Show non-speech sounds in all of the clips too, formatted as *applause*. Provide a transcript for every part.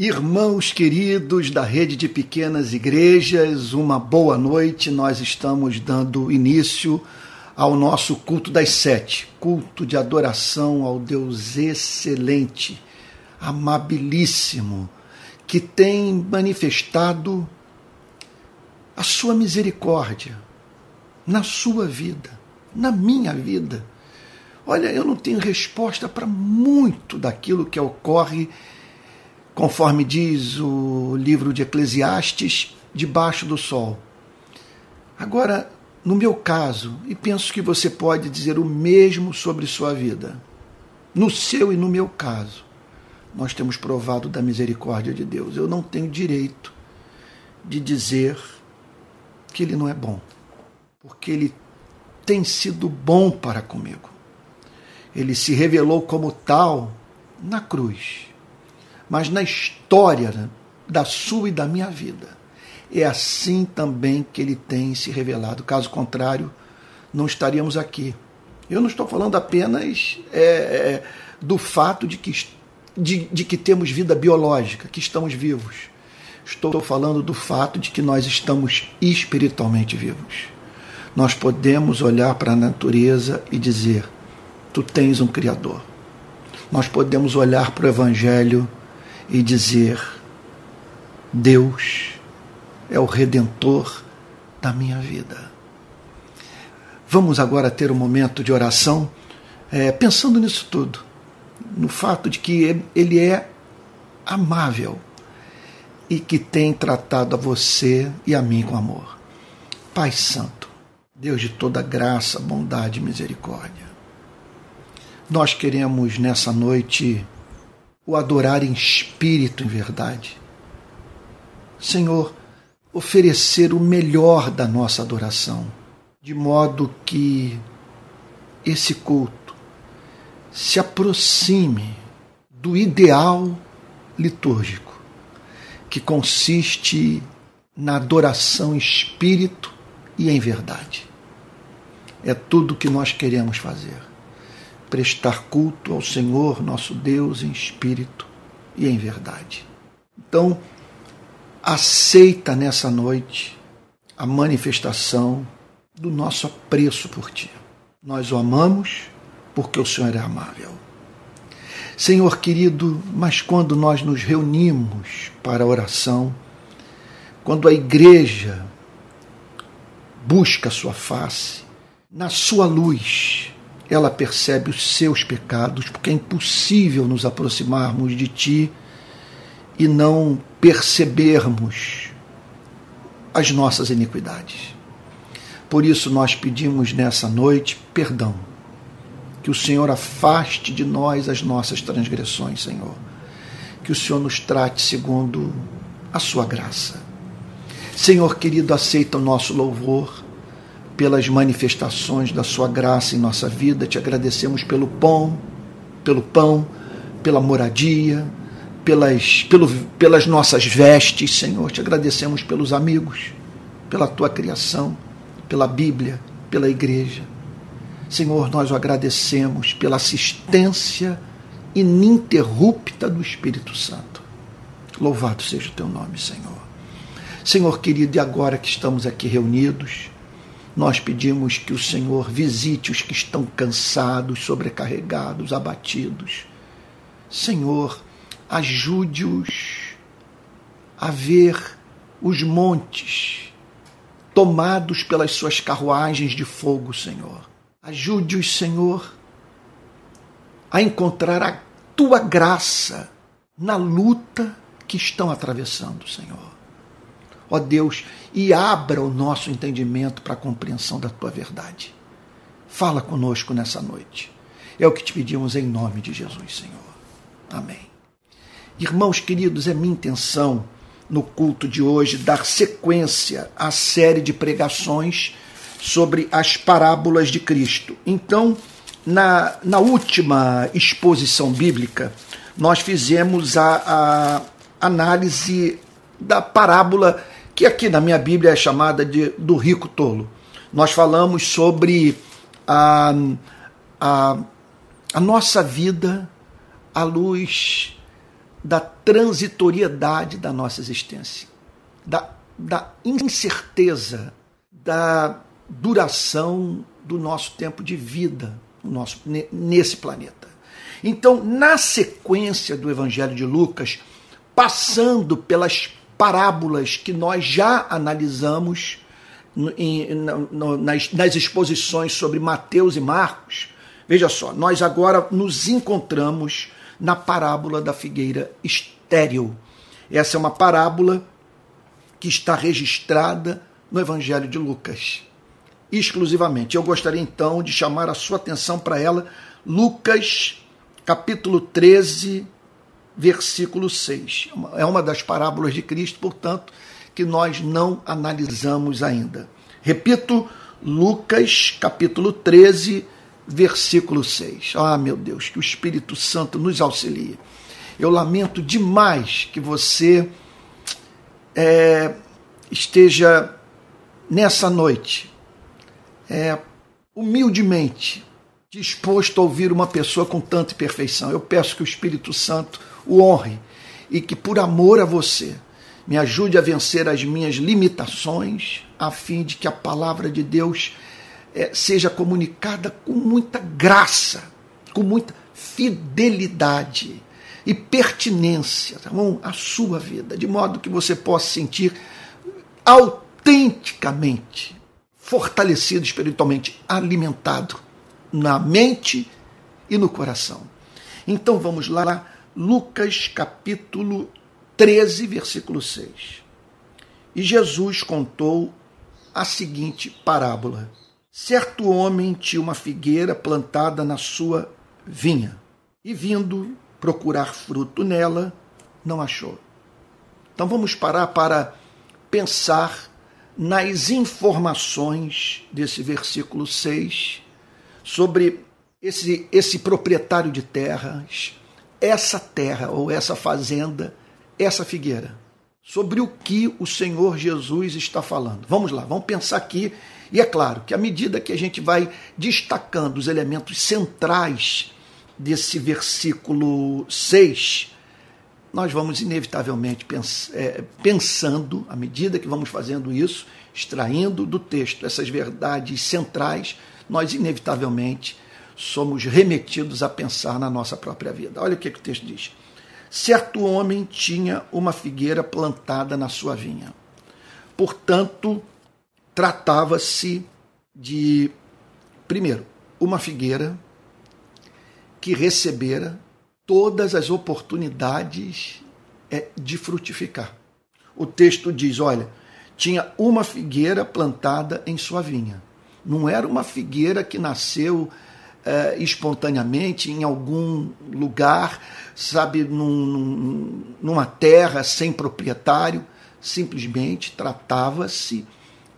Irmãos queridos da rede de pequenas igrejas, uma boa noite. Nós estamos dando início ao nosso culto das sete culto de adoração ao Deus excelente, amabilíssimo, que tem manifestado a sua misericórdia na sua vida, na minha vida. Olha, eu não tenho resposta para muito daquilo que ocorre conforme diz o livro de Eclesiastes, debaixo do sol. Agora, no meu caso, e penso que você pode dizer o mesmo sobre sua vida, no seu e no meu caso, nós temos provado da misericórdia de Deus. Eu não tenho direito de dizer que Ele não é bom, porque Ele tem sido bom para comigo. Ele se revelou como tal na cruz mas na história da sua e da minha vida. É assim também que ele tem se revelado. Caso contrário, não estaríamos aqui. Eu não estou falando apenas é, é, do fato de que, de, de que temos vida biológica, que estamos vivos. Estou falando do fato de que nós estamos espiritualmente vivos. Nós podemos olhar para a natureza e dizer: Tu tens um Criador. Nós podemos olhar para o Evangelho e dizer: Deus é o redentor da minha vida. Vamos agora ter um momento de oração, é, pensando nisso tudo, no fato de que Ele é amável e que tem tratado a você e a mim com amor. Pai Santo, Deus de toda graça, bondade e misericórdia, nós queremos nessa noite o adorar em espírito, em verdade. Senhor, oferecer o melhor da nossa adoração, de modo que esse culto se aproxime do ideal litúrgico, que consiste na adoração em espírito e em verdade. É tudo o que nós queremos fazer prestar culto ao Senhor, nosso Deus, em espírito e em verdade. Então, aceita nessa noite a manifestação do nosso apreço por Ti. Nós o amamos porque o Senhor é amável. Senhor querido, mas quando nós nos reunimos para a oração, quando a igreja busca a Sua face, na Sua luz, ela percebe os seus pecados, porque é impossível nos aproximarmos de Ti e não percebermos as nossas iniquidades. Por isso nós pedimos nessa noite perdão. Que o Senhor afaste de nós as nossas transgressões, Senhor. Que o Senhor nos trate segundo a sua graça. Senhor querido, aceita o nosso louvor pelas manifestações da sua graça em nossa vida. Te agradecemos pelo pão, pelo pão, pela moradia, pelas, pelo, pelas nossas vestes, Senhor. Te agradecemos pelos amigos, pela tua criação, pela Bíblia, pela igreja. Senhor, nós o agradecemos pela assistência ininterrupta do Espírito Santo. Louvado seja o teu nome, Senhor. Senhor querido, e agora que estamos aqui reunidos, nós pedimos que o Senhor visite os que estão cansados, sobrecarregados, abatidos. Senhor, ajude-os a ver os montes tomados pelas suas carruagens de fogo, Senhor. Ajude-os, Senhor, a encontrar a tua graça na luta que estão atravessando, Senhor ó Deus, e abra o nosso entendimento para a compreensão da tua verdade. Fala conosco nessa noite. É o que te pedimos em nome de Jesus, Senhor. Amém. Irmãos queridos, é minha intenção no culto de hoje dar sequência à série de pregações sobre as parábolas de Cristo. Então, na, na última exposição bíblica, nós fizemos a, a análise da parábola que aqui na minha Bíblia é chamada de do rico tolo. Nós falamos sobre a, a, a nossa vida à luz da transitoriedade da nossa existência, da, da incerteza, da duração do nosso tempo de vida no nosso, nesse planeta. Então, na sequência do Evangelho de Lucas, passando pelas parábolas que nós já analisamos em, nas, nas exposições sobre Mateus e Marcos, veja só, nós agora nos encontramos na parábola da figueira estéril. Essa é uma parábola que está registrada no Evangelho de Lucas, exclusivamente. Eu gostaria então de chamar a sua atenção para ela, Lucas, capítulo 13, versículo 6. É uma das parábolas de Cristo, portanto, que nós não analisamos ainda. Repito, Lucas, capítulo 13, versículo 6. Ah, meu Deus, que o Espírito Santo nos auxilie. Eu lamento demais que você é, esteja nessa noite, é, humildemente, disposto a ouvir uma pessoa com tanta perfeição. Eu peço que o Espírito Santo o honre e que, por amor a você, me ajude a vencer as minhas limitações, a fim de que a palavra de Deus é, seja comunicada com muita graça, com muita fidelidade e pertinência tá bom? à sua vida, de modo que você possa sentir autenticamente fortalecido espiritualmente, alimentado na mente e no coração. Então vamos lá, Lucas capítulo 13, versículo 6. E Jesus contou a seguinte parábola: Certo homem tinha uma figueira plantada na sua vinha, e vindo procurar fruto nela, não achou. Então vamos parar para pensar nas informações desse versículo 6 sobre esse, esse proprietário de terras, essa terra ou essa fazenda, essa figueira. Sobre o que o Senhor Jesus está falando. Vamos lá, vamos pensar aqui. E é claro que à medida que a gente vai destacando os elementos centrais desse versículo 6, nós vamos inevitavelmente é, pensando, à medida que vamos fazendo isso, extraindo do texto essas verdades centrais, nós inevitavelmente somos remetidos a pensar na nossa própria vida. Olha o que, que o texto diz. Certo homem tinha uma figueira plantada na sua vinha. Portanto, tratava-se de, primeiro, uma figueira que recebera todas as oportunidades é, de frutificar. O texto diz: olha, tinha uma figueira plantada em sua vinha. Não era uma figueira que nasceu é, espontaneamente em algum lugar, sabe, num, num, numa terra sem proprietário. Simplesmente tratava-se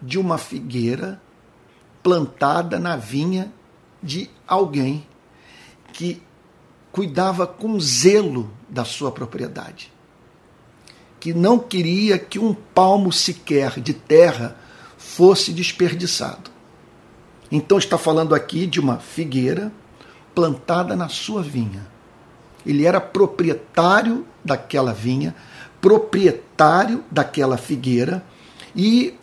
de uma figueira plantada na vinha de alguém que cuidava com zelo da sua propriedade, que não queria que um palmo sequer de terra fosse desperdiçado. Então está falando aqui de uma figueira plantada na sua vinha. Ele era proprietário daquela vinha, proprietário daquela figueira e,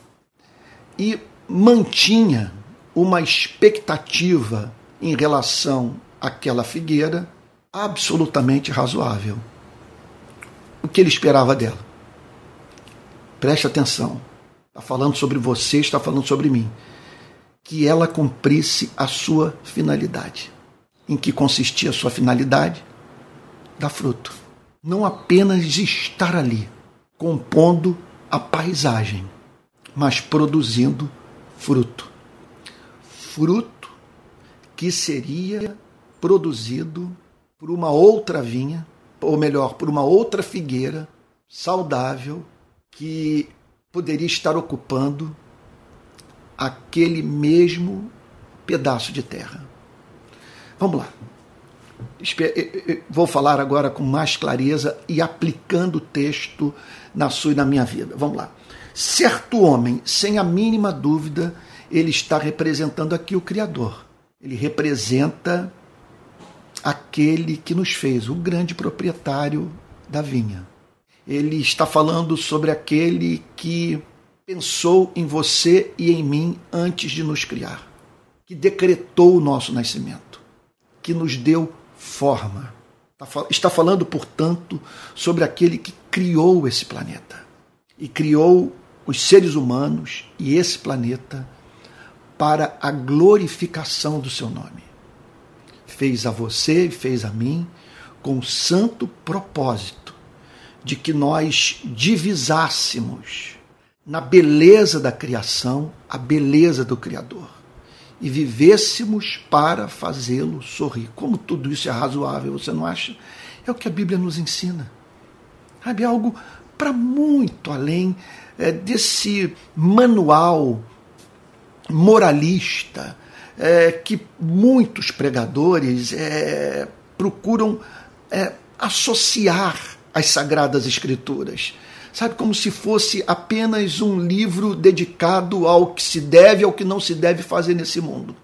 e mantinha uma expectativa em relação àquela figueira absolutamente razoável. O que ele esperava dela? Preste atenção. Está falando sobre você, está falando sobre mim. Que ela cumprisse a sua finalidade. Em que consistia a sua finalidade? Dar fruto. Não apenas estar ali, compondo a paisagem, mas produzindo fruto. Fruto que seria produzido por uma outra vinha, ou melhor, por uma outra figueira saudável que poderia estar ocupando aquele mesmo pedaço de terra. Vamos lá. Vou falar agora com mais clareza e aplicando o texto na sua e na minha vida. Vamos lá. Certo homem, sem a mínima dúvida, ele está representando aqui o Criador. Ele representa aquele que nos fez, o grande proprietário da vinha. Ele está falando sobre aquele que pensou em você e em mim antes de nos criar, que decretou o nosso nascimento, que nos deu forma. Está falando, portanto, sobre aquele que criou esse planeta e criou os seres humanos e esse planeta para a glorificação do seu nome. Fez a você e fez a mim com o santo propósito de que nós divisássemos na beleza da criação a beleza do Criador e vivêssemos para fazê-lo sorrir. Como tudo isso é razoável, você não acha? É o que a Bíblia nos ensina. Sabe, algo para muito além é, desse manual moralista é, que muitos pregadores é, procuram é, associar às Sagradas Escrituras. Sabe, como se fosse apenas um livro dedicado ao que se deve, ao que não se deve fazer nesse mundo.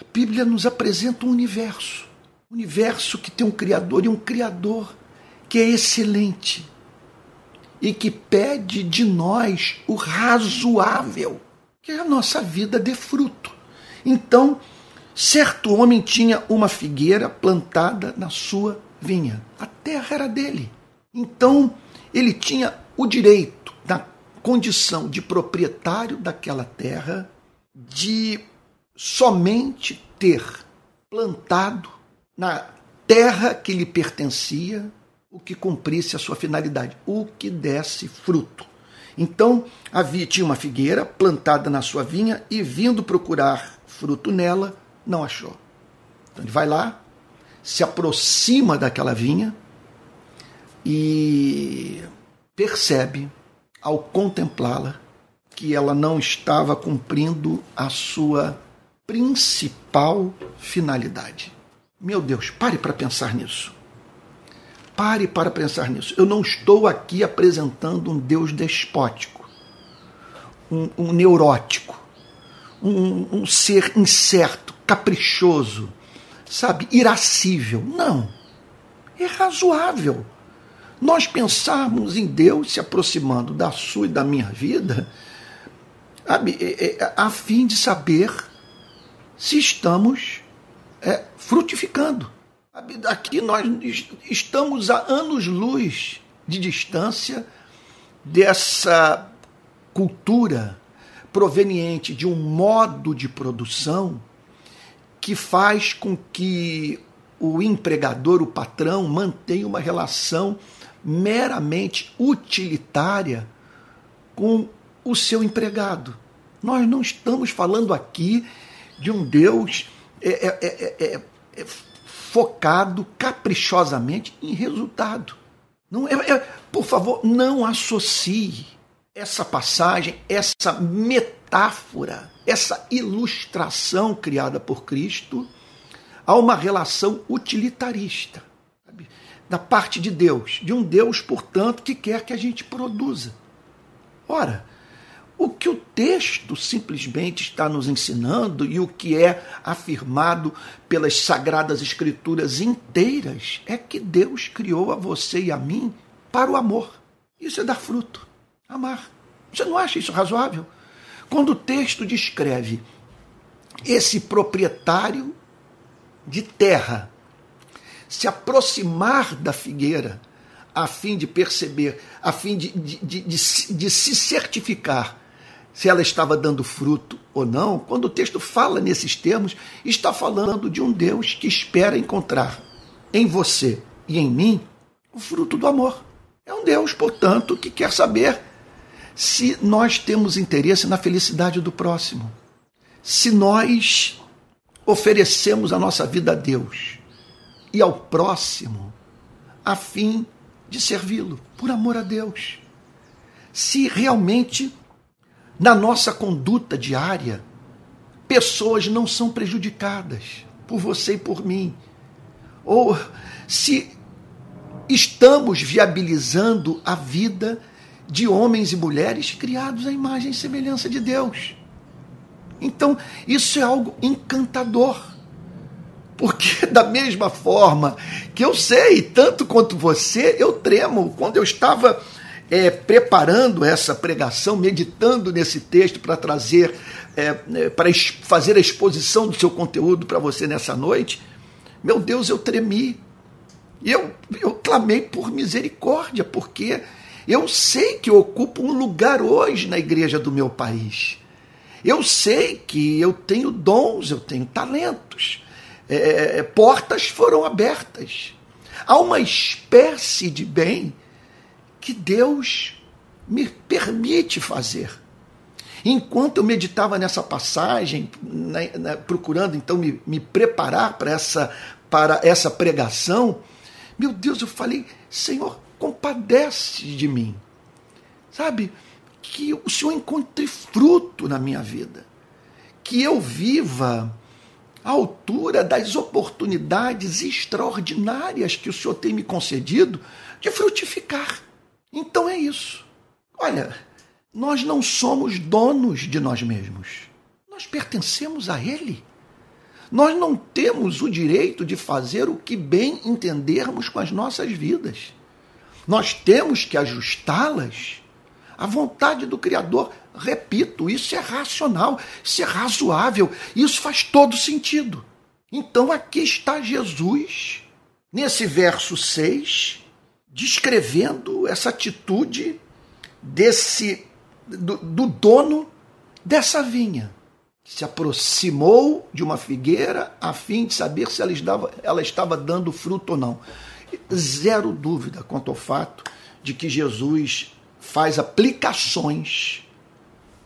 A Bíblia nos apresenta um universo. Um universo que tem um Criador e um Criador que é excelente e que pede de nós o razoável, que é a nossa vida de fruto. Então, certo homem tinha uma figueira plantada na sua vinha. A terra era dele. Então, ele tinha o direito, na condição de proprietário daquela terra, de somente ter plantado na terra que lhe pertencia o que cumprisse a sua finalidade, o que desse fruto. Então, havia tinha uma figueira plantada na sua vinha e vindo procurar fruto nela, não achou. Então ele vai lá, se aproxima daquela vinha e percebe, ao contemplá-la, que ela não estava cumprindo a sua principal finalidade. Meu Deus, pare para pensar nisso. Pare para pensar nisso. Eu não estou aqui apresentando um Deus despótico, um, um neurótico, um, um ser incerto, caprichoso, sabe, irascível. Não. É razoável. Nós pensarmos em Deus se aproximando da sua e da minha vida, é, é, a fim de saber se estamos é, frutificando. Aqui nós estamos a anos-luz de distância dessa cultura proveniente de um modo de produção que faz com que o empregador, o patrão, mantenha uma relação meramente utilitária com o seu empregado. Nós não estamos falando aqui de um Deus é, é, é, é focado caprichosamente em resultado. Não é, é, por favor, não associe essa passagem, essa metáfora, essa ilustração criada por Cristo a uma relação utilitarista? Da parte de Deus, de um Deus, portanto, que quer que a gente produza. Ora, o que o texto simplesmente está nos ensinando e o que é afirmado pelas sagradas escrituras inteiras é que Deus criou a você e a mim para o amor. Isso é dar fruto, amar. Você não acha isso razoável? Quando o texto descreve esse proprietário de terra se aproximar da figueira a fim de perceber, a fim de, de, de, de, de se certificar se ela estava dando fruto ou não, quando o texto fala nesses termos, está falando de um Deus que espera encontrar em você e em mim o fruto do amor. É um Deus, portanto, que quer saber se nós temos interesse na felicidade do próximo, se nós oferecemos a nossa vida a Deus e ao próximo a fim de servi-lo, por amor a Deus. Se realmente na nossa conduta diária, pessoas não são prejudicadas por você e por mim. Ou se estamos viabilizando a vida de homens e mulheres criados à imagem e semelhança de Deus. Então, isso é algo encantador Porque, *laughs* da mesma forma que eu sei, tanto quanto você, eu tremo. Quando eu estava é, preparando essa pregação, meditando nesse texto para trazer, é, é para fazer a exposição do seu conteúdo para você nessa noite, meu Deus, eu tremi. Eu, eu clamei por misericórdia, porque eu sei que eu ocupo um lugar hoje na igreja do meu país. Eu sei que eu tenho dons, eu tenho talentos. É, é, é, portas foram abertas. Há uma espécie de bem que Deus me permite fazer. Enquanto eu meditava nessa passagem, né, né, procurando então me, me preparar para essa, para essa pregação, meu Deus, eu falei, Senhor, compadece de mim. Sabe? Que o Senhor encontre fruto na minha vida. Que eu viva à altura das oportunidades extraordinárias que o Senhor tem me concedido de frutificar. Então é isso. Olha, nós não somos donos de nós mesmos. Nós pertencemos a Ele. Nós não temos o direito de fazer o que bem entendermos com as nossas vidas. Nós temos que ajustá-las à vontade do Criador. Repito, isso é racional, isso é razoável, isso faz todo sentido. Então aqui está Jesus, nesse verso 6, descrevendo essa atitude desse do, do dono dessa vinha se aproximou de uma figueira a fim de saber se ela estava, ela estava dando fruto ou não. Zero dúvida quanto ao fato de que Jesus faz aplicações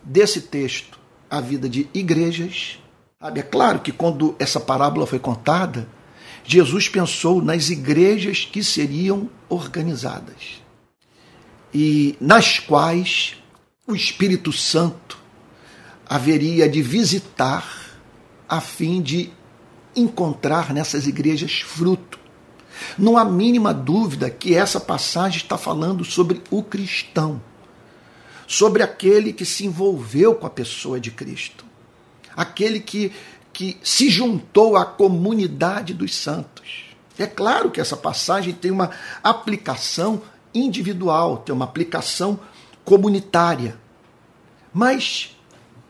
desse texto à vida de igrejas. É claro que quando essa parábola foi contada, Jesus pensou nas igrejas que seriam organizadas e nas quais o Espírito Santo haveria de visitar a fim de encontrar nessas igrejas fruto. Não há mínima dúvida que essa passagem está falando sobre o cristão, sobre aquele que se envolveu com a pessoa de Cristo, aquele que, que se juntou à comunidade dos santos. É claro que essa passagem tem uma aplicação individual, tem uma aplicação comunitária. Mas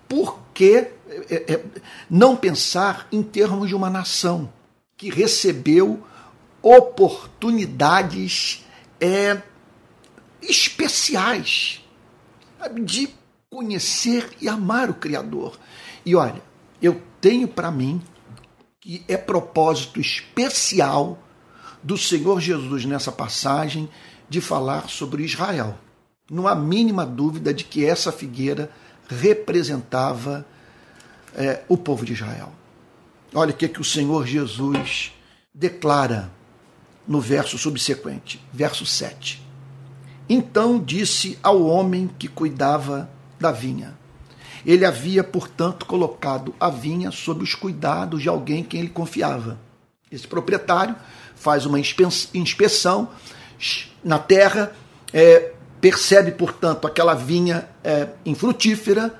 por que é, é, não pensar em termos de uma nação que recebeu oportunidades é, especiais de conhecer e amar o Criador? E olha, eu tenho para mim que é propósito especial do Senhor Jesus nessa passagem de falar sobre Israel. Não há mínima dúvida de que essa figueira representava é, o povo de Israel. Olha o que, que o Senhor Jesus declara no verso subsequente, verso 7. Então disse ao homem que cuidava da vinha. Ele havia, portanto, colocado a vinha sob os cuidados de alguém quem ele confiava. Esse proprietário faz uma inspeção na terra, é, percebe, portanto, aquela vinha é, infrutífera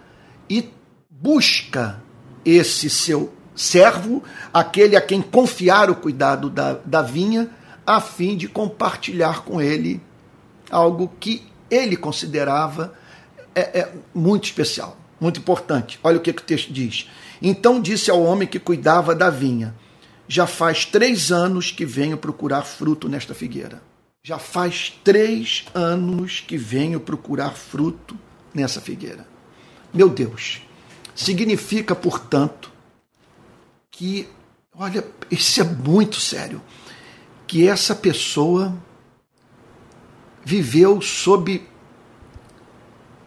e busca esse seu servo, aquele a quem confiar o cuidado da, da vinha, a fim de compartilhar com ele algo que ele considerava é, é, muito especial, muito importante. Olha o que, que o texto diz. Então disse ao homem que cuidava da vinha: Já faz três anos que venho procurar fruto nesta figueira já faz três anos que venho procurar fruto nessa figueira. Meu Deus, significa, portanto, que, olha, isso é muito sério, que essa pessoa viveu sob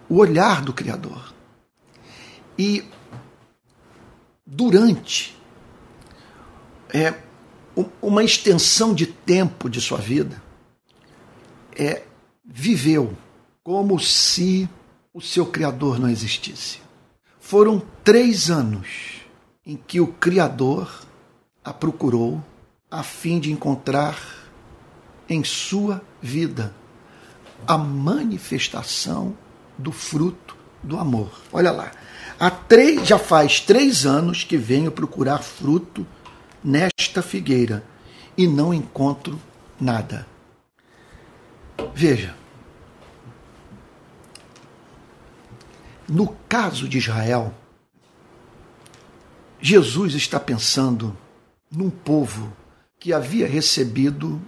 o olhar do Criador. E durante é, uma extensão de tempo de sua vida, é, viveu como se o seu Criador não existisse. Foram três anos em que o Criador a procurou a fim de encontrar em sua vida a manifestação do fruto do amor. Olha lá, há três, já faz três anos que venho procurar fruto nesta figueira e não encontro nada. Veja, no caso de Israel, Jesus está pensando num povo que havia recebido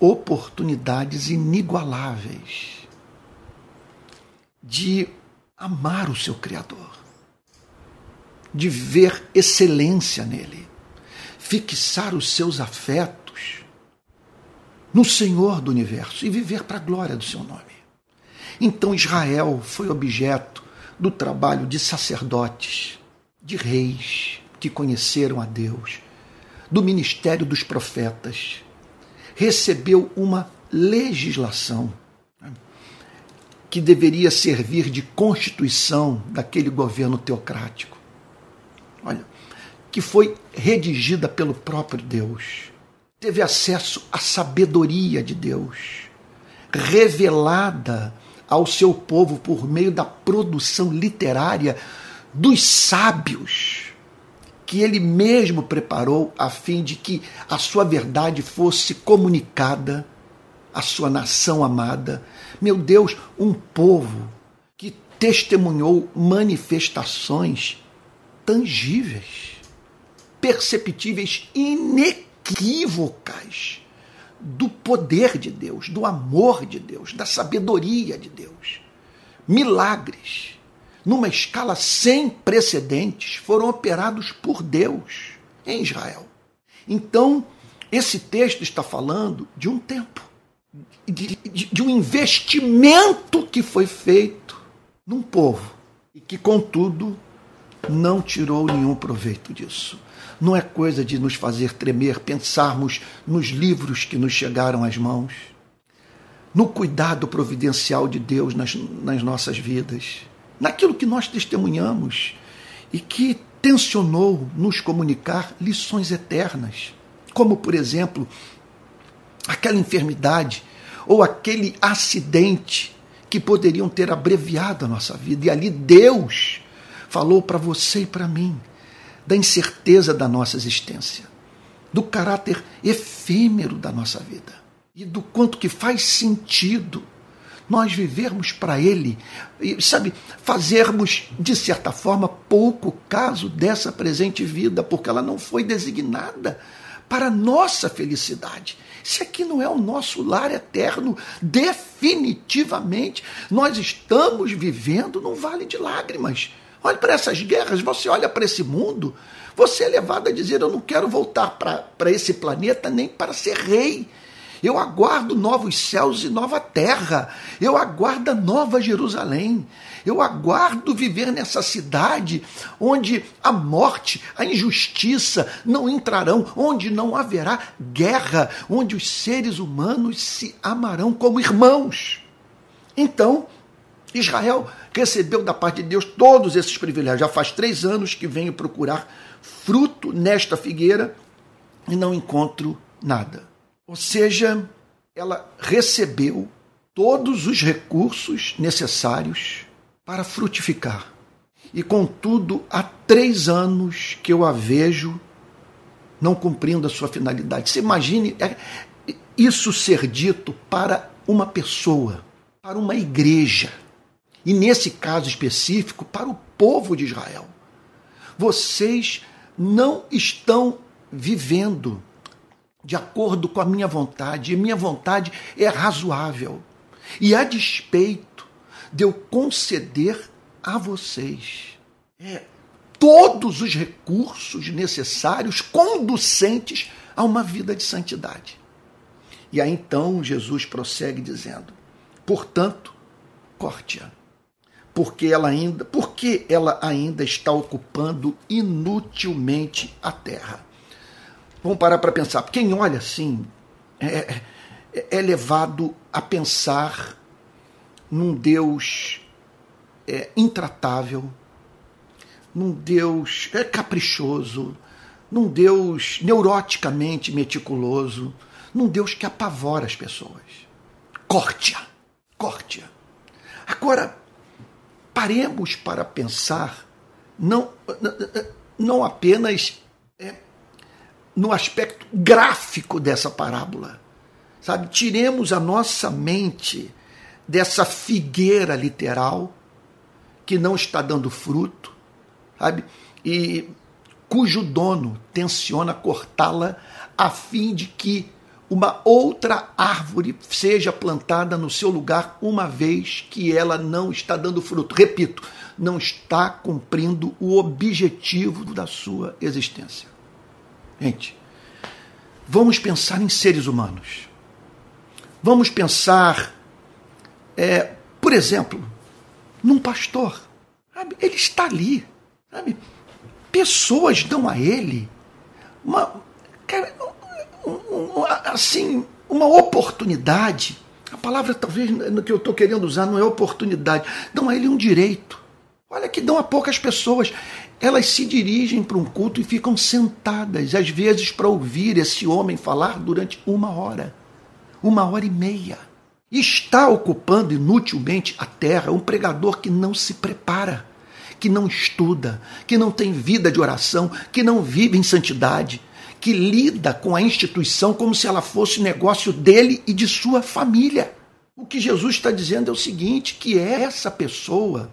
oportunidades inigualáveis de amar o seu Criador, de ver excelência nele, fixar os seus afetos no Senhor do universo e viver para a glória do seu nome. Então Israel foi objeto do trabalho de sacerdotes, de reis que conheceram a Deus, do ministério dos profetas. Recebeu uma legislação que deveria servir de constituição daquele governo teocrático. Olha, que foi redigida pelo próprio Deus. Teve acesso à sabedoria de Deus, revelada ao seu povo por meio da produção literária dos sábios que ele mesmo preparou a fim de que a sua verdade fosse comunicada à sua nação amada. Meu Deus, um povo que testemunhou manifestações tangíveis, perceptíveis, inequívocas do poder de Deus, do amor de Deus, da sabedoria de Deus. Milagres, numa escala sem precedentes, foram operados por Deus em Israel. Então, esse texto está falando de um tempo, de, de, de um investimento que foi feito num povo e que, contudo, não tirou nenhum proveito disso. Não é coisa de nos fazer tremer pensarmos nos livros que nos chegaram às mãos, no cuidado providencial de Deus nas, nas nossas vidas, naquilo que nós testemunhamos e que tensionou nos comunicar lições eternas, como, por exemplo, aquela enfermidade ou aquele acidente que poderiam ter abreviado a nossa vida. E ali Deus falou para você e para mim da incerteza da nossa existência, do caráter efêmero da nossa vida e do quanto que faz sentido nós vivermos para Ele, e, sabe, fazermos, de certa forma, pouco caso dessa presente vida, porque ela não foi designada para a nossa felicidade. Se aqui não é o nosso lar eterno, definitivamente nós estamos vivendo num vale de lágrimas. Olhe para essas guerras, você olha para esse mundo, você é levado a dizer: Eu não quero voltar para esse planeta nem para ser rei. Eu aguardo novos céus e nova terra. Eu aguardo a nova Jerusalém. Eu aguardo viver nessa cidade onde a morte, a injustiça não entrarão, onde não haverá guerra, onde os seres humanos se amarão como irmãos. Então, Israel recebeu da parte de Deus todos esses privilégios. Já faz três anos que venho procurar fruto nesta figueira e não encontro nada. Ou seja, ela recebeu todos os recursos necessários para frutificar. E contudo, há três anos que eu a vejo não cumprindo a sua finalidade. Você imagine é, isso ser dito para uma pessoa, para uma igreja e nesse caso específico, para o povo de Israel. Vocês não estão vivendo de acordo com a minha vontade, e minha vontade é razoável. E a despeito de eu conceder a vocês é, todos os recursos necessários conducentes a uma vida de santidade. E aí então Jesus prossegue dizendo: portanto, corte-a porque ela ainda, porque ela ainda está ocupando inutilmente a terra. Vamos parar para pensar. Quem olha assim é, é, é levado a pensar num Deus é, intratável, num Deus é, caprichoso, num Deus neuroticamente meticuloso, num Deus que apavora as pessoas. Corte-a, corte-a. Agora, paremos para pensar não, não apenas é, no aspecto gráfico dessa parábola. Sabe? Tiremos a nossa mente dessa figueira literal que não está dando fruto, sabe? E cujo dono tenciona cortá-la a fim de que uma outra árvore seja plantada no seu lugar, uma vez que ela não está dando fruto. Repito, não está cumprindo o objetivo da sua existência. Gente, vamos pensar em seres humanos. Vamos pensar, é, por exemplo, num pastor. Sabe? Ele está ali. Sabe? Pessoas dão a ele uma, cara, assim, uma oportunidade. A palavra talvez no que eu estou querendo usar não é oportunidade. Dão a ele um direito. Olha que dão a poucas pessoas. Elas se dirigem para um culto e ficam sentadas, às vezes, para ouvir esse homem falar durante uma hora, uma hora e meia. Está ocupando inutilmente a terra um pregador que não se prepara, que não estuda, que não tem vida de oração, que não vive em santidade que lida com a instituição como se ela fosse negócio dele e de sua família. O que Jesus está dizendo é o seguinte: que essa pessoa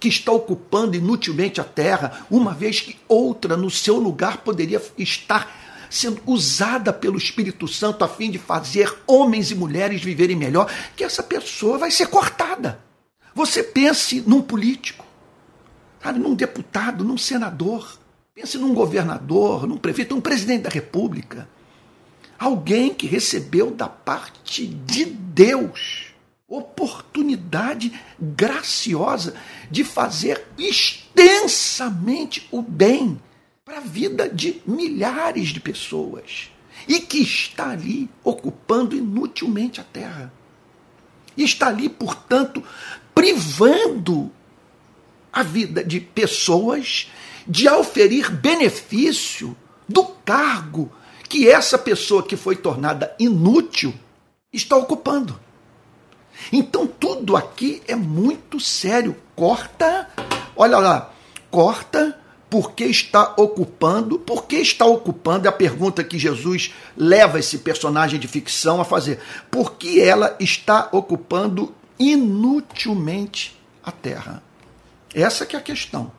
que está ocupando inutilmente a terra, uma vez que outra no seu lugar poderia estar sendo usada pelo Espírito Santo a fim de fazer homens e mulheres viverem melhor, que essa pessoa vai ser cortada. Você pense num político, sabe, num deputado, num senador, Pense num governador, num prefeito, um presidente da república. Alguém que recebeu da parte de Deus oportunidade graciosa de fazer extensamente o bem para a vida de milhares de pessoas e que está ali ocupando inutilmente a terra. E está ali, portanto, privando a vida de pessoas de auferir benefício do cargo que essa pessoa que foi tornada inútil está ocupando. Então tudo aqui é muito sério. Corta, olha lá, corta porque está ocupando, porque está ocupando, é a pergunta que Jesus leva esse personagem de ficção a fazer. Porque ela está ocupando inutilmente a terra. Essa que é a questão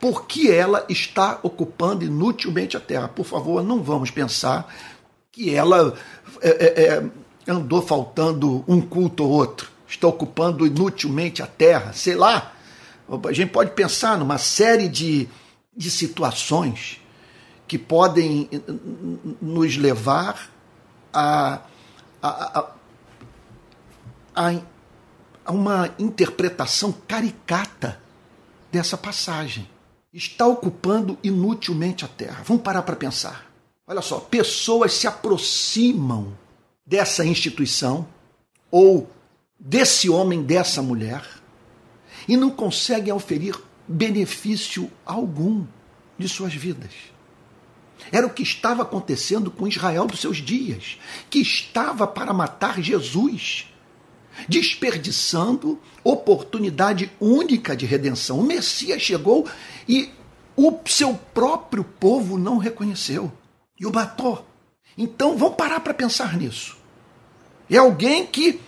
por que ela está ocupando inutilmente a terra. Por favor, não vamos pensar que ela é, é, é, andou faltando um culto ou outro, está ocupando inutilmente a terra, sei lá. A gente pode pensar numa série de, de situações que podem nos levar a, a, a, a, a uma interpretação caricata dessa passagem está ocupando inutilmente a terra. Vamos parar para pensar. Olha só, pessoas se aproximam dessa instituição ou desse homem, dessa mulher, e não conseguem oferir benefício algum de suas vidas. Era o que estava acontecendo com Israel dos seus dias, que estava para matar Jesus, desperdiçando oportunidade única de redenção. O Messias chegou e o seu próprio povo não reconheceu e o matou. Então vamos parar para pensar nisso. É alguém que,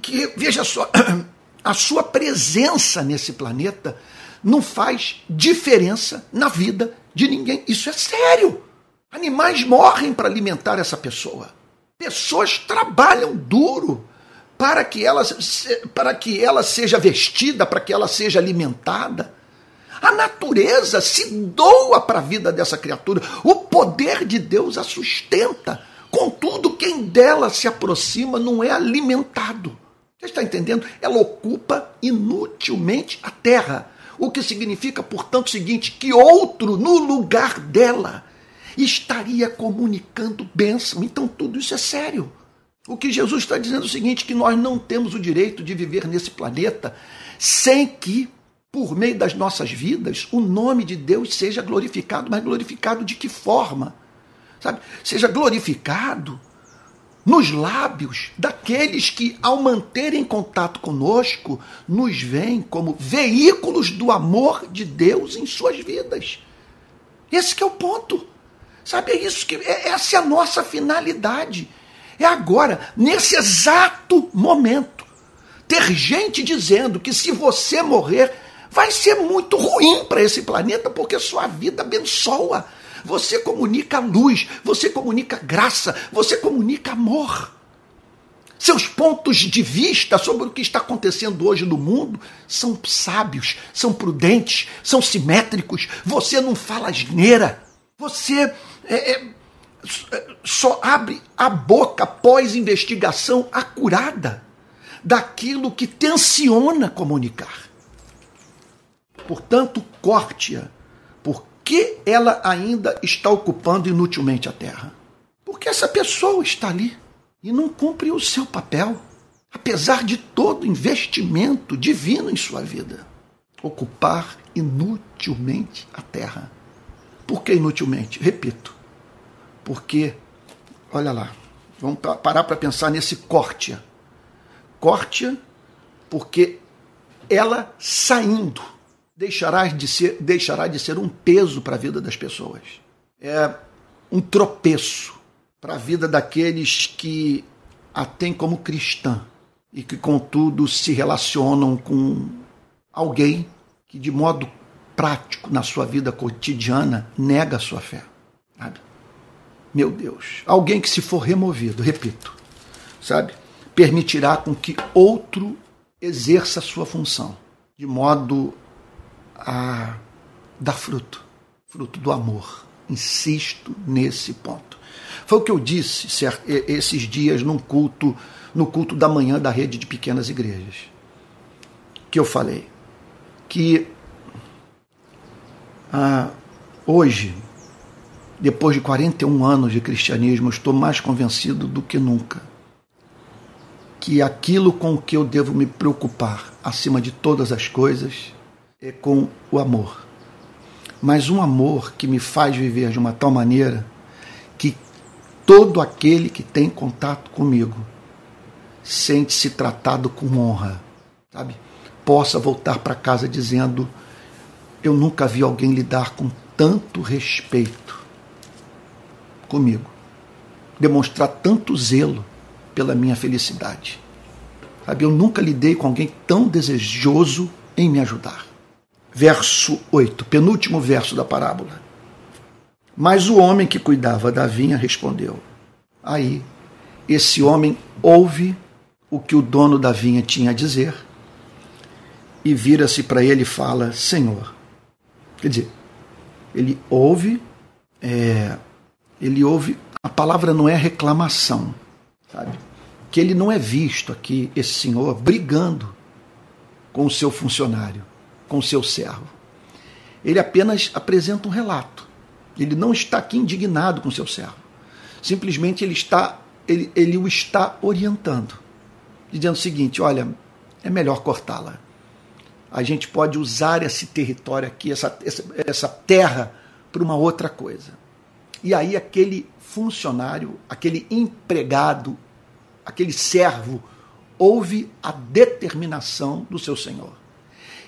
que, veja só, *clears throat* a sua presença nesse planeta não faz diferença na vida de ninguém. Isso é sério. Animais morrem para alimentar essa pessoa. Pessoas trabalham duro para que ela, para que ela seja vestida, para que ela seja alimentada. A natureza se doa para a vida dessa criatura. O poder de Deus a sustenta. Contudo, quem dela se aproxima não é alimentado. Você está entendendo? Ela ocupa inutilmente a terra. O que significa, portanto, o seguinte: que outro no lugar dela estaria comunicando bênção. Então, tudo isso é sério. O que Jesus está dizendo é o seguinte: que nós não temos o direito de viver nesse planeta sem que por meio das nossas vidas, o nome de Deus seja glorificado, mas glorificado de que forma? Sabe? Seja glorificado nos lábios daqueles que, ao manterem contato conosco, nos veem como veículos do amor de Deus em suas vidas. Esse é o ponto. Sabe, é isso que. É, essa é a nossa finalidade. É agora, nesse exato momento. Ter gente dizendo que se você morrer, vai ser muito ruim para esse planeta, porque sua vida abençoa. Você comunica luz, você comunica graça, você comunica amor. Seus pontos de vista sobre o que está acontecendo hoje no mundo são sábios, são prudentes, são simétricos. Você não fala asneira. Você é, é, só abre a boca após investigação acurada daquilo que tensiona comunicar. Portanto, corte-a. Que ela ainda está ocupando inutilmente a terra? Porque essa pessoa está ali e não cumpre o seu papel, apesar de todo investimento divino em sua vida. Ocupar inutilmente a terra. Por que inutilmente? Repito, porque, olha lá, vamos parar para pensar nesse corte. Corte porque ela saindo deixará de ser, deixará de ser um peso para a vida das pessoas. É um tropeço para a vida daqueles que a têm como cristã e que, contudo, se relacionam com alguém que, de modo prático, na sua vida cotidiana, nega a sua fé. Sabe? Meu Deus. Alguém que, se for removido, repito, sabe, permitirá com que outro exerça a sua função, de modo a dar fruto fruto do amor. Insisto nesse ponto. Foi o que eu disse esses dias num culto, no culto da manhã da rede de pequenas igrejas. Que eu falei que ah, hoje, depois de 41 anos de cristianismo, estou mais convencido do que nunca que aquilo com que eu devo me preocupar acima de todas as coisas é com o amor. Mas um amor que me faz viver de uma tal maneira todo aquele que tem contato comigo sente-se tratado com honra, sabe? Possa voltar para casa dizendo: Eu nunca vi alguém lidar com tanto respeito comigo, demonstrar tanto zelo pela minha felicidade. Sabe? Eu nunca lidei com alguém tão desejoso em me ajudar. Verso 8, penúltimo verso da parábola. Mas o homem que cuidava da vinha respondeu: Aí, esse homem ouve o que o dono da vinha tinha a dizer e vira-se para ele e fala: Senhor. Quer dizer, ele ouve, é, ele ouve, a palavra não é reclamação, sabe? Que ele não é visto aqui, esse senhor, brigando com o seu funcionário, com seu servo. Ele apenas apresenta um relato. Ele não está aqui indignado com seu servo. Simplesmente ele está ele, ele o está orientando, dizendo o seguinte: olha, é melhor cortá-la. A gente pode usar esse território aqui, essa, essa, essa terra, para uma outra coisa. E aí aquele funcionário, aquele empregado, aquele servo, ouve a determinação do seu senhor.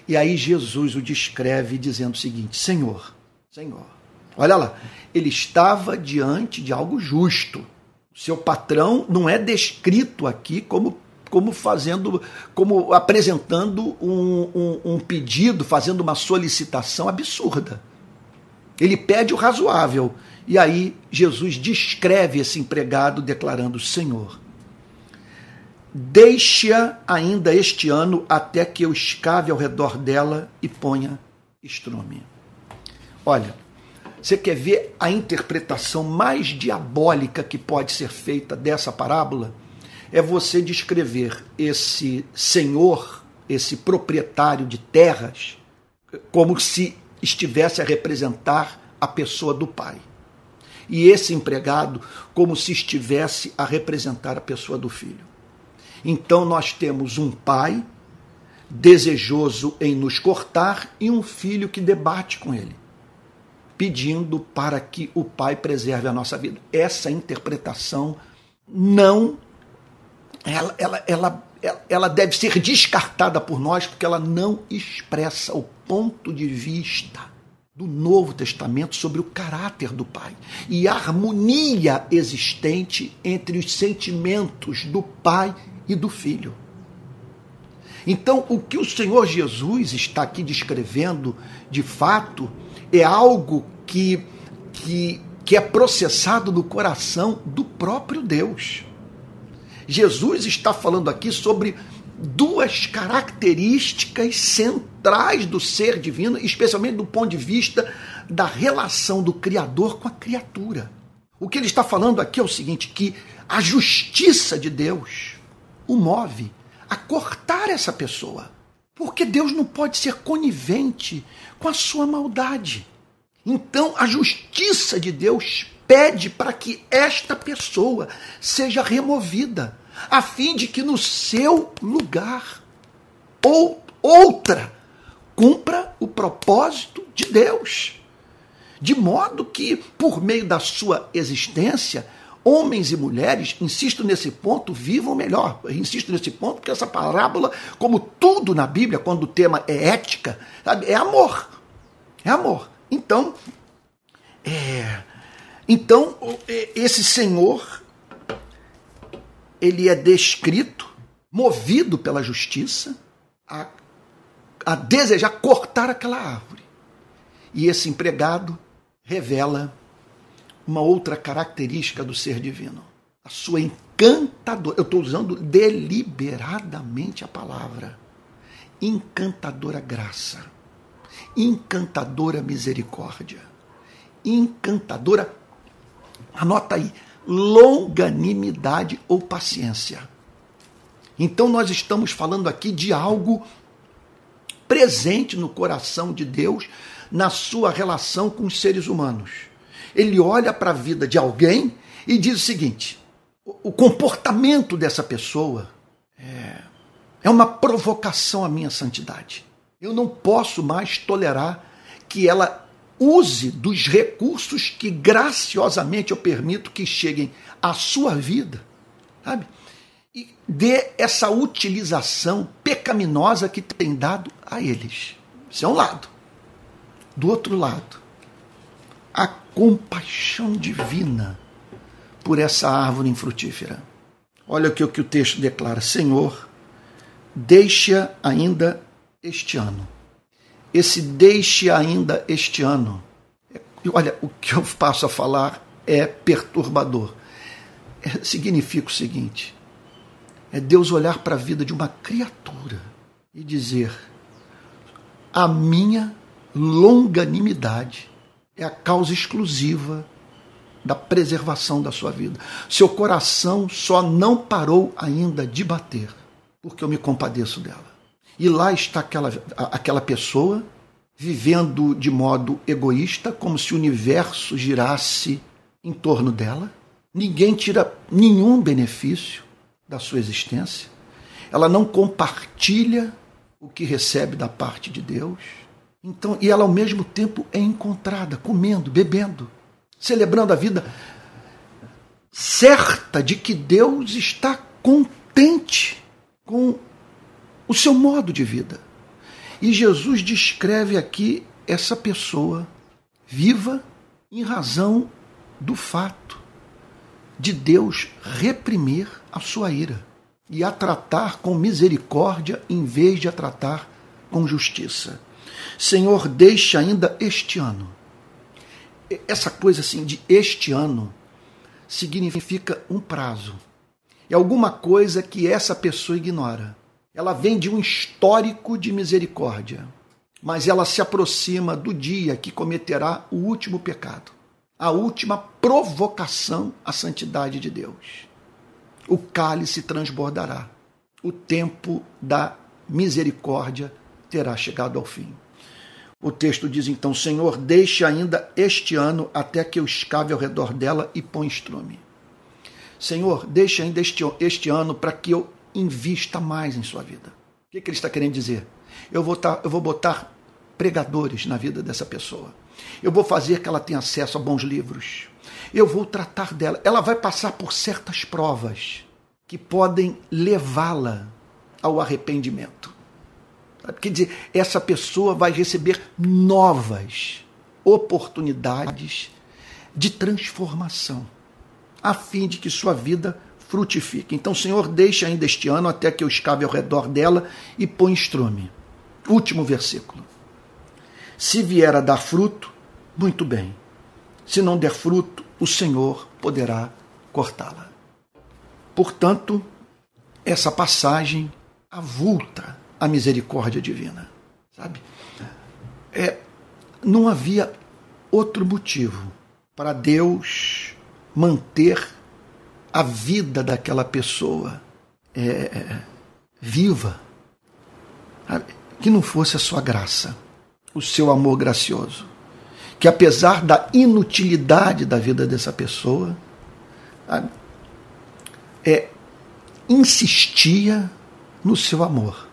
E aí Jesus o descreve dizendo o seguinte: Senhor, Senhor, Olha lá, ele estava diante de algo justo. Seu patrão não é descrito aqui como como fazendo, como apresentando um, um, um, pedido, fazendo uma solicitação absurda. Ele pede o razoável. E aí Jesus descreve esse empregado declarando: Senhor, deixe-a ainda este ano até que eu escave ao redor dela e ponha estrume. Olha, você quer ver a interpretação mais diabólica que pode ser feita dessa parábola? É você descrever esse senhor, esse proprietário de terras, como se estivesse a representar a pessoa do pai. E esse empregado como se estivesse a representar a pessoa do filho. Então nós temos um pai desejoso em nos cortar e um filho que debate com ele pedindo para que o Pai preserve a nossa vida. Essa interpretação não ela, ela, ela, ela deve ser descartada por nós porque ela não expressa o ponto de vista do Novo Testamento sobre o caráter do Pai e a harmonia existente entre os sentimentos do Pai e do Filho. Então, o que o Senhor Jesus está aqui descrevendo, de fato, é algo que, que, que é processado no coração do próprio Deus. Jesus está falando aqui sobre duas características centrais do ser divino, especialmente do ponto de vista da relação do Criador com a criatura. O que ele está falando aqui é o seguinte: que a justiça de Deus o move a cortar essa pessoa. Porque Deus não pode ser conivente com a sua maldade. Então a justiça de Deus pede para que esta pessoa seja removida a fim de que no seu lugar ou outra cumpra o propósito de Deus. De modo que, por meio da sua existência, homens e mulheres, insisto nesse ponto, vivam melhor. Eu insisto nesse ponto porque essa parábola, como tudo na Bíblia, quando o tema é ética, sabe, é amor. É amor. Então, é, então esse Senhor ele é descrito, movido pela justiça, a, a desejar cortar aquela árvore. E esse empregado revela uma outra característica do ser divino. A sua encantadora, eu estou usando deliberadamente a palavra, encantadora graça, encantadora misericórdia, encantadora, anota aí, longanimidade ou paciência. Então nós estamos falando aqui de algo presente no coração de Deus na sua relação com os seres humanos. Ele olha para a vida de alguém e diz o seguinte: o comportamento dessa pessoa é, é uma provocação à minha santidade. Eu não posso mais tolerar que ela use dos recursos que graciosamente eu permito que cheguem à sua vida, sabe? E dê essa utilização pecaminosa que tem dado a eles. Isso é um lado. Do outro lado, a compaixão divina por essa árvore infrutífera. Olha o que, o que o texto declara: Senhor, deixa ainda este ano esse deixe ainda este ano. Olha, o que eu passo a falar é perturbador. É, significa o seguinte: é Deus olhar para a vida de uma criatura e dizer: a minha longanimidade é a causa exclusiva da preservação da sua vida. Seu coração só não parou ainda de bater, porque eu me compadeço dela. E lá está aquela, aquela pessoa vivendo de modo egoísta, como se o universo girasse em torno dela. Ninguém tira nenhum benefício da sua existência. Ela não compartilha o que recebe da parte de Deus. Então, e ela ao mesmo tempo é encontrada comendo, bebendo, celebrando a vida, certa de que Deus está contente com o seu modo de vida. E Jesus descreve aqui essa pessoa viva em razão do fato de Deus reprimir a sua ira e a tratar com misericórdia em vez de a tratar com justiça. Senhor, deixa ainda este ano. Essa coisa assim de este ano significa um prazo. É alguma coisa que essa pessoa ignora. Ela vem de um histórico de misericórdia, mas ela se aproxima do dia que cometerá o último pecado, a última provocação à santidade de Deus. O cálice transbordará, o tempo da misericórdia terá chegado ao fim. O texto diz então: Senhor, deixe ainda este ano até que eu escave ao redor dela e põe estrume. Senhor, deixe ainda este, este ano para que eu invista mais em sua vida. O que, que ele está querendo dizer? Eu vou, tar, eu vou botar pregadores na vida dessa pessoa. Eu vou fazer que ela tenha acesso a bons livros. Eu vou tratar dela. Ela vai passar por certas provas que podem levá-la ao arrependimento. Quer dizer, essa pessoa vai receber novas oportunidades de transformação, a fim de que sua vida frutifique. Então, Senhor, deixa ainda este ano até que eu escave ao redor dela e põe estrume. Último versículo. Se vier a dar fruto, muito bem. Se não der fruto, o Senhor poderá cortá-la. Portanto, essa passagem avulta a misericórdia divina, sabe? É, não havia outro motivo para Deus manter a vida daquela pessoa é, viva, que não fosse a sua graça, o seu amor gracioso. Que apesar da inutilidade da vida dessa pessoa, é, insistia no seu amor,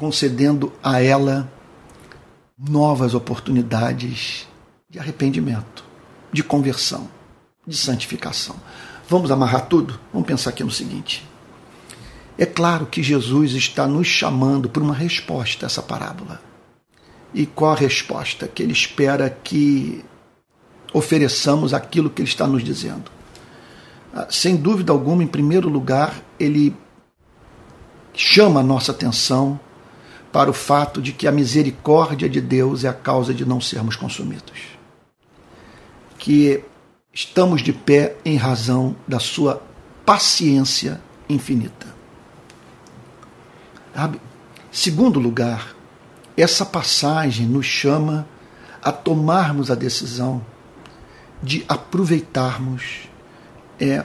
concedendo a ela novas oportunidades de arrependimento, de conversão, de santificação. Vamos amarrar tudo? Vamos pensar aqui no seguinte. É claro que Jesus está nos chamando por uma resposta a essa parábola. E qual a resposta? Que ele espera que ofereçamos aquilo que ele está nos dizendo. Ah, sem dúvida alguma, em primeiro lugar, ele chama a nossa atenção para o fato de que a misericórdia de Deus é a causa de não sermos consumidos. Que estamos de pé em razão da sua paciência infinita. Sabe? Segundo lugar, essa passagem nos chama a tomarmos a decisão de aproveitarmos é,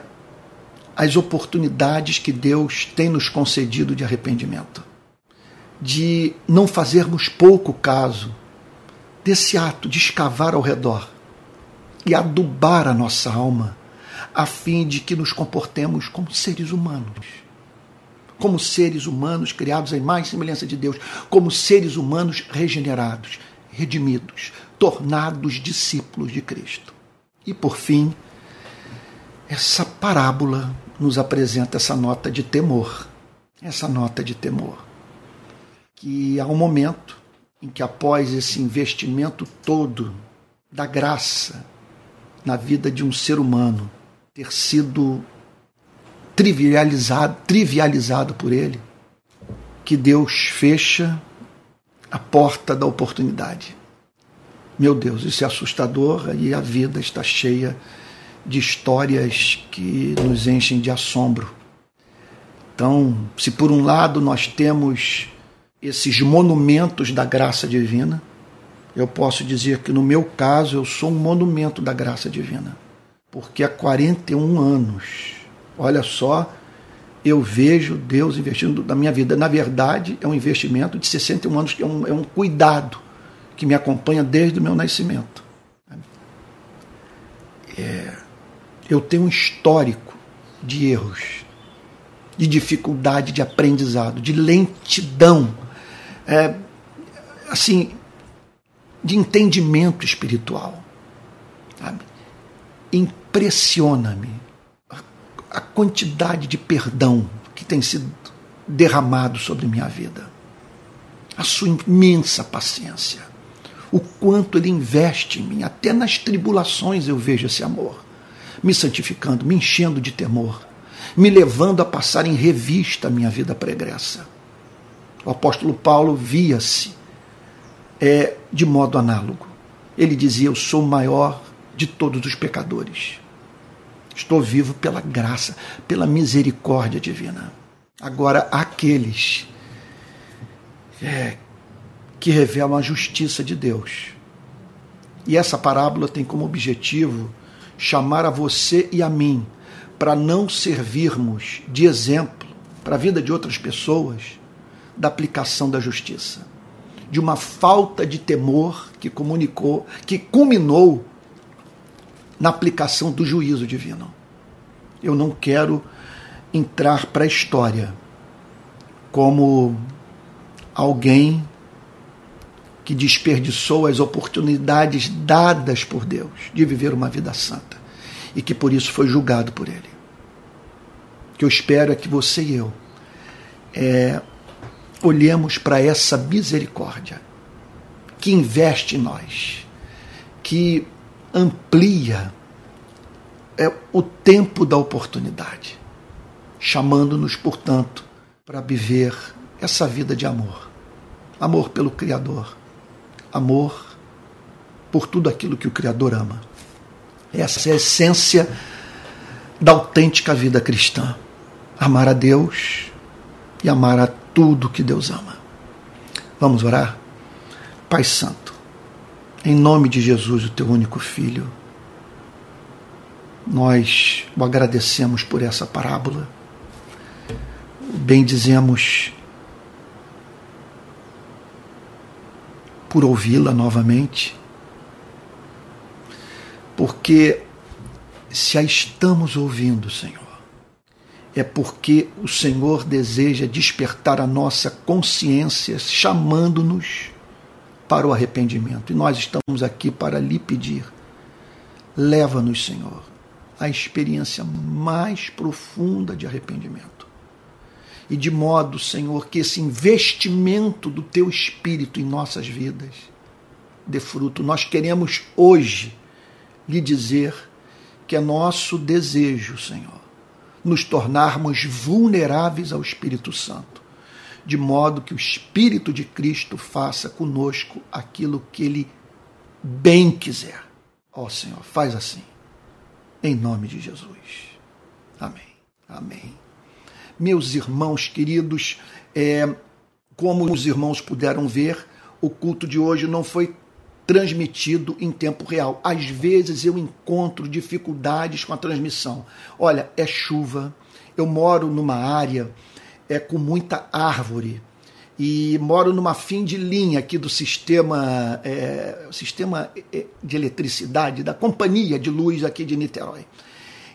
as oportunidades que Deus tem nos concedido de arrependimento, de não fazermos pouco caso desse ato de escavar ao redor e adubar a nossa alma, a fim de que nos comportemos como seres humanos. Como seres humanos criados em mais semelhança de Deus, como seres humanos regenerados, redimidos, tornados discípulos de Cristo. E por fim, essa parábola nos apresenta essa nota de temor. Essa nota de temor. Que há um momento em que, após esse investimento todo da graça, na vida de um ser humano ter sido trivializado, trivializado por ele, que Deus fecha a porta da oportunidade. Meu Deus, isso é assustador e a vida está cheia de histórias que nos enchem de assombro. Então, se por um lado nós temos esses monumentos da graça divina, eu posso dizer que no meu caso eu sou um monumento da graça divina. Porque há 41 anos, olha só, eu vejo Deus investindo na minha vida. Na verdade, é um investimento de 61 anos, que é um, é um cuidado que me acompanha desde o meu nascimento. É, eu tenho um histórico de erros, de dificuldade de aprendizado, de lentidão. É, assim, de entendimento espiritual. Impressiona-me a, a quantidade de perdão que tem sido derramado sobre minha vida. A sua imensa paciência. O quanto ele investe em mim. Até nas tribulações eu vejo esse amor. Me santificando, me enchendo de temor, me levando a passar em revista a minha vida pregressa. O apóstolo Paulo via-se é, de modo análogo. Ele dizia: Eu sou o maior de todos os pecadores. Estou vivo pela graça, pela misericórdia divina. Agora, aqueles é, que revelam a justiça de Deus. E essa parábola tem como objetivo chamar a você e a mim para não servirmos de exemplo para a vida de outras pessoas da aplicação da justiça de uma falta de temor que comunicou, que culminou na aplicação do juízo divino. Eu não quero entrar para a história como alguém que desperdiçou as oportunidades dadas por Deus de viver uma vida santa e que por isso foi julgado por Ele. O que eu espero é que você e eu é, olhemos para essa misericórdia que investe em nós, que amplia é, o tempo da oportunidade, chamando-nos, portanto, para viver essa vida de amor. Amor pelo Criador, amor por tudo aquilo que o Criador ama. Essa é a essência da autêntica vida cristã. Amar a Deus e amar a tudo que Deus ama. Vamos orar? Pai Santo, em nome de Jesus, o teu único filho, nós o agradecemos por essa parábola. Bendizemos por ouvi-la novamente, porque se a estamos ouvindo, Senhor, é porque o Senhor deseja despertar a nossa consciência, chamando-nos para o arrependimento. E nós estamos aqui para lhe pedir: leva-nos, Senhor, à experiência mais profunda de arrependimento. E de modo, Senhor, que esse investimento do teu espírito em nossas vidas dê fruto. Nós queremos hoje lhe dizer que é nosso desejo, Senhor, nos tornarmos vulneráveis ao Espírito Santo, de modo que o Espírito de Cristo faça conosco aquilo que ele bem quiser. Ó oh, Senhor, faz assim, em nome de Jesus. Amém. Amém. Meus irmãos queridos, é, como os irmãos puderam ver, o culto de hoje não foi transmitido em tempo real. Às vezes eu encontro dificuldades com a transmissão. Olha, é chuva, eu moro numa área é, com muita árvore e moro numa fim de linha aqui do sistema, é, sistema é, de eletricidade, da companhia de luz aqui de Niterói.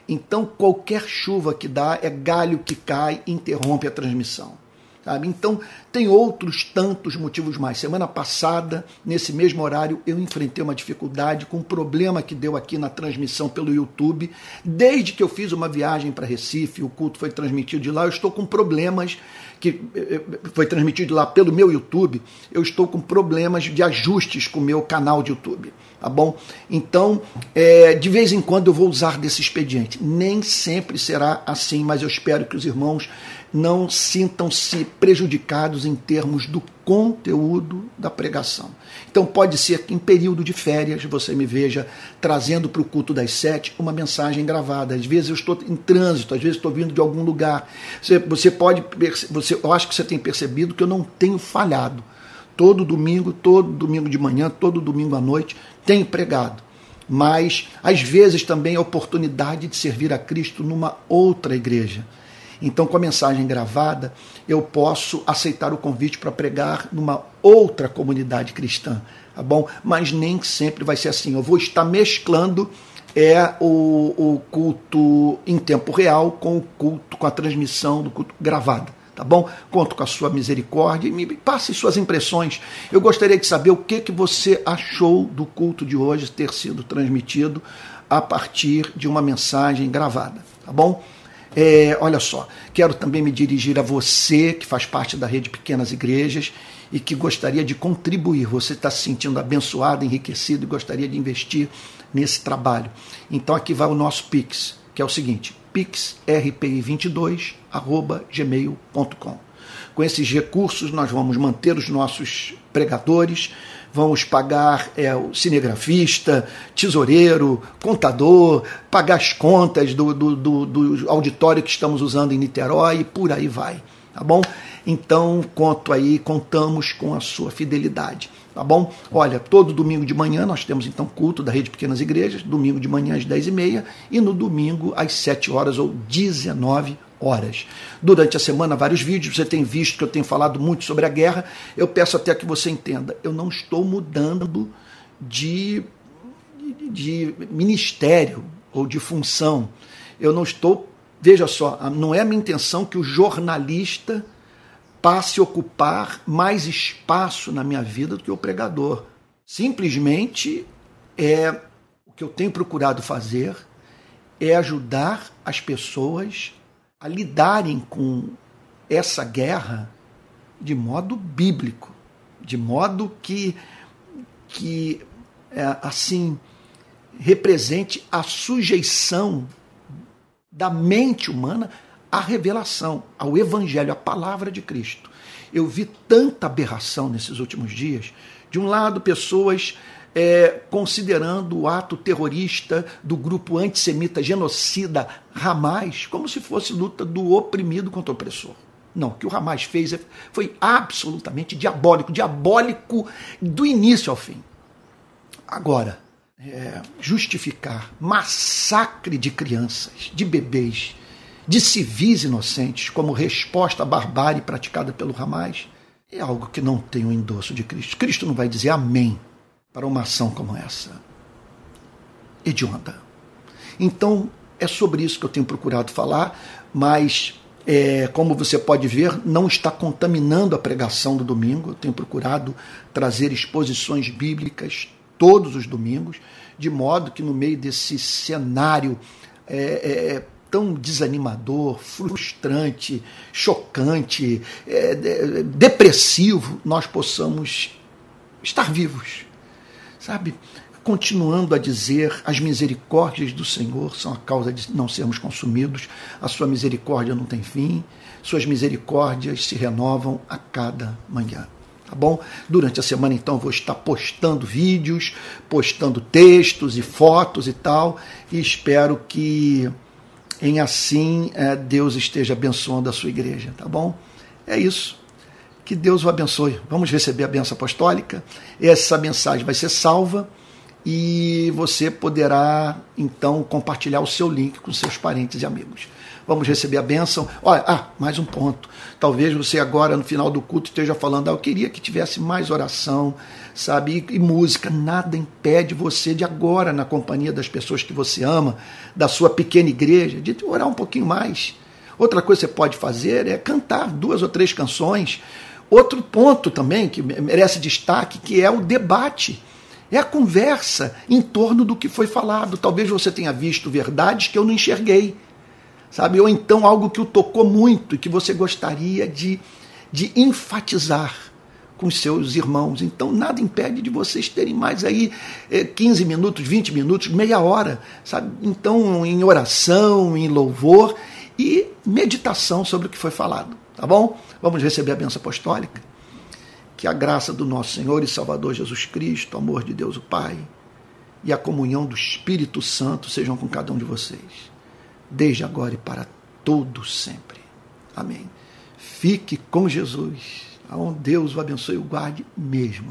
Então, qualquer chuva que dá é galho que cai interrompe a transmissão. Sabe? Então, tem outros tantos motivos mais. Semana passada, nesse mesmo horário, eu enfrentei uma dificuldade com um problema que deu aqui na transmissão pelo YouTube. Desde que eu fiz uma viagem para Recife, o culto foi transmitido de lá, eu estou com problemas que eh, eh, foi transmitido lá pelo meu YouTube, eu estou com problemas de ajustes com o meu canal de YouTube, tá bom? Então, é, de vez em quando eu vou usar desse expediente. Nem sempre será assim, mas eu espero que os irmãos não sintam-se prejudicados em termos do conteúdo da pregação. Então pode ser que em período de férias você me veja trazendo para o culto das sete uma mensagem gravada. Às vezes eu estou em trânsito, às vezes estou vindo de algum lugar. Você, você pode, você, eu acho que você tem percebido que eu não tenho falhado. Todo domingo, todo domingo de manhã, todo domingo à noite, tenho pregado mas às vezes também a oportunidade de servir a Cristo numa outra igreja. Então, com a mensagem gravada, eu posso aceitar o convite para pregar numa outra comunidade cristã, tá bom? Mas nem sempre vai ser assim. Eu vou estar mesclando é o, o culto em tempo real com o culto, com a transmissão do culto gravada tá bom? Conto com a sua misericórdia e me passe suas impressões. Eu gostaria de saber o que, que você achou do culto de hoje ter sido transmitido a partir de uma mensagem gravada, tá bom? É, olha só, quero também me dirigir a você que faz parte da rede Pequenas Igrejas e que gostaria de contribuir. Você está se sentindo abençoado, enriquecido e gostaria de investir nesse trabalho. Então aqui vai o nosso Pix, que é o seguinte: pixrpi22@gmail.com. Com esses recursos nós vamos manter os nossos pregadores, vamos pagar é, o cinegrafista, tesoureiro, contador, pagar as contas do, do, do, do auditório que estamos usando em Niterói e por aí vai. Tá bom? Então, conto aí, contamos com a sua fidelidade. Tá bom? Olha, todo domingo de manhã nós temos então culto da Rede Pequenas Igrejas, domingo de manhã às 10h30 e no domingo às 7 horas ou 19 horas. Durante a semana, vários vídeos, você tem visto que eu tenho falado muito sobre a guerra. Eu peço até que você entenda, eu não estou mudando de, de ministério ou de função. Eu não estou, veja só, não é a minha intenção que o jornalista passe a ocupar mais espaço na minha vida do que o pregador. Simplesmente é o que eu tenho procurado fazer é ajudar as pessoas a lidarem com essa guerra de modo bíblico, de modo que, que é, assim, represente a sujeição da mente humana à revelação, ao Evangelho, à palavra de Cristo. Eu vi tanta aberração nesses últimos dias. De um lado, pessoas é, considerando o ato terrorista do grupo antissemita genocida Hamas como se fosse luta do oprimido contra o opressor. Não, o que o Hamas fez foi absolutamente diabólico diabólico do início ao fim. Agora, é, justificar massacre de crianças, de bebês, de civis inocentes como resposta à barbárie praticada pelo Hamas é algo que não tem o endosso de Cristo. Cristo não vai dizer amém para uma ação como essa. Hedionda. Então, é sobre isso que eu tenho procurado falar, mas, é, como você pode ver, não está contaminando a pregação do domingo. Eu tenho procurado trazer exposições bíblicas todos os domingos, de modo que no meio desse cenário é, é, tão desanimador, frustrante, chocante, é, depressivo, nós possamos estar vivos sabe? Continuando a dizer, as misericórdias do Senhor são a causa de não sermos consumidos, a sua misericórdia não tem fim, suas misericórdias se renovam a cada manhã. Tá bom? Durante a semana, então, vou estar postando vídeos, postando textos e fotos e tal, e espero que em assim é, Deus esteja abençoando a sua igreja, tá bom? É isso. Que Deus o abençoe. Vamos receber a benção apostólica. Essa mensagem vai ser salva e você poderá então compartilhar o seu link com seus parentes e amigos. Vamos receber a bênção. Olha, ah, mais um ponto. Talvez você agora no final do culto esteja falando, ah, eu queria que tivesse mais oração, sabe, e, e música. Nada impede você de agora, na companhia das pessoas que você ama, da sua pequena igreja, de orar um pouquinho mais. Outra coisa que você pode fazer é cantar duas ou três canções Outro ponto também que merece destaque, que é o debate. É a conversa em torno do que foi falado. Talvez você tenha visto verdades que eu não enxerguei, sabe? Ou então algo que o tocou muito e que você gostaria de, de enfatizar com seus irmãos. Então, nada impede de vocês terem mais aí 15 minutos, 20 minutos, meia hora, sabe? Então, em oração, em louvor e meditação sobre o que foi falado. Tá bom? Vamos receber a benção apostólica. Que a graça do nosso Senhor e Salvador Jesus Cristo, o amor de Deus o Pai e a comunhão do Espírito Santo sejam com cada um de vocês, desde agora e para todo sempre. Amém. Fique com Jesus. Aonde Deus o abençoe e o guarde mesmo.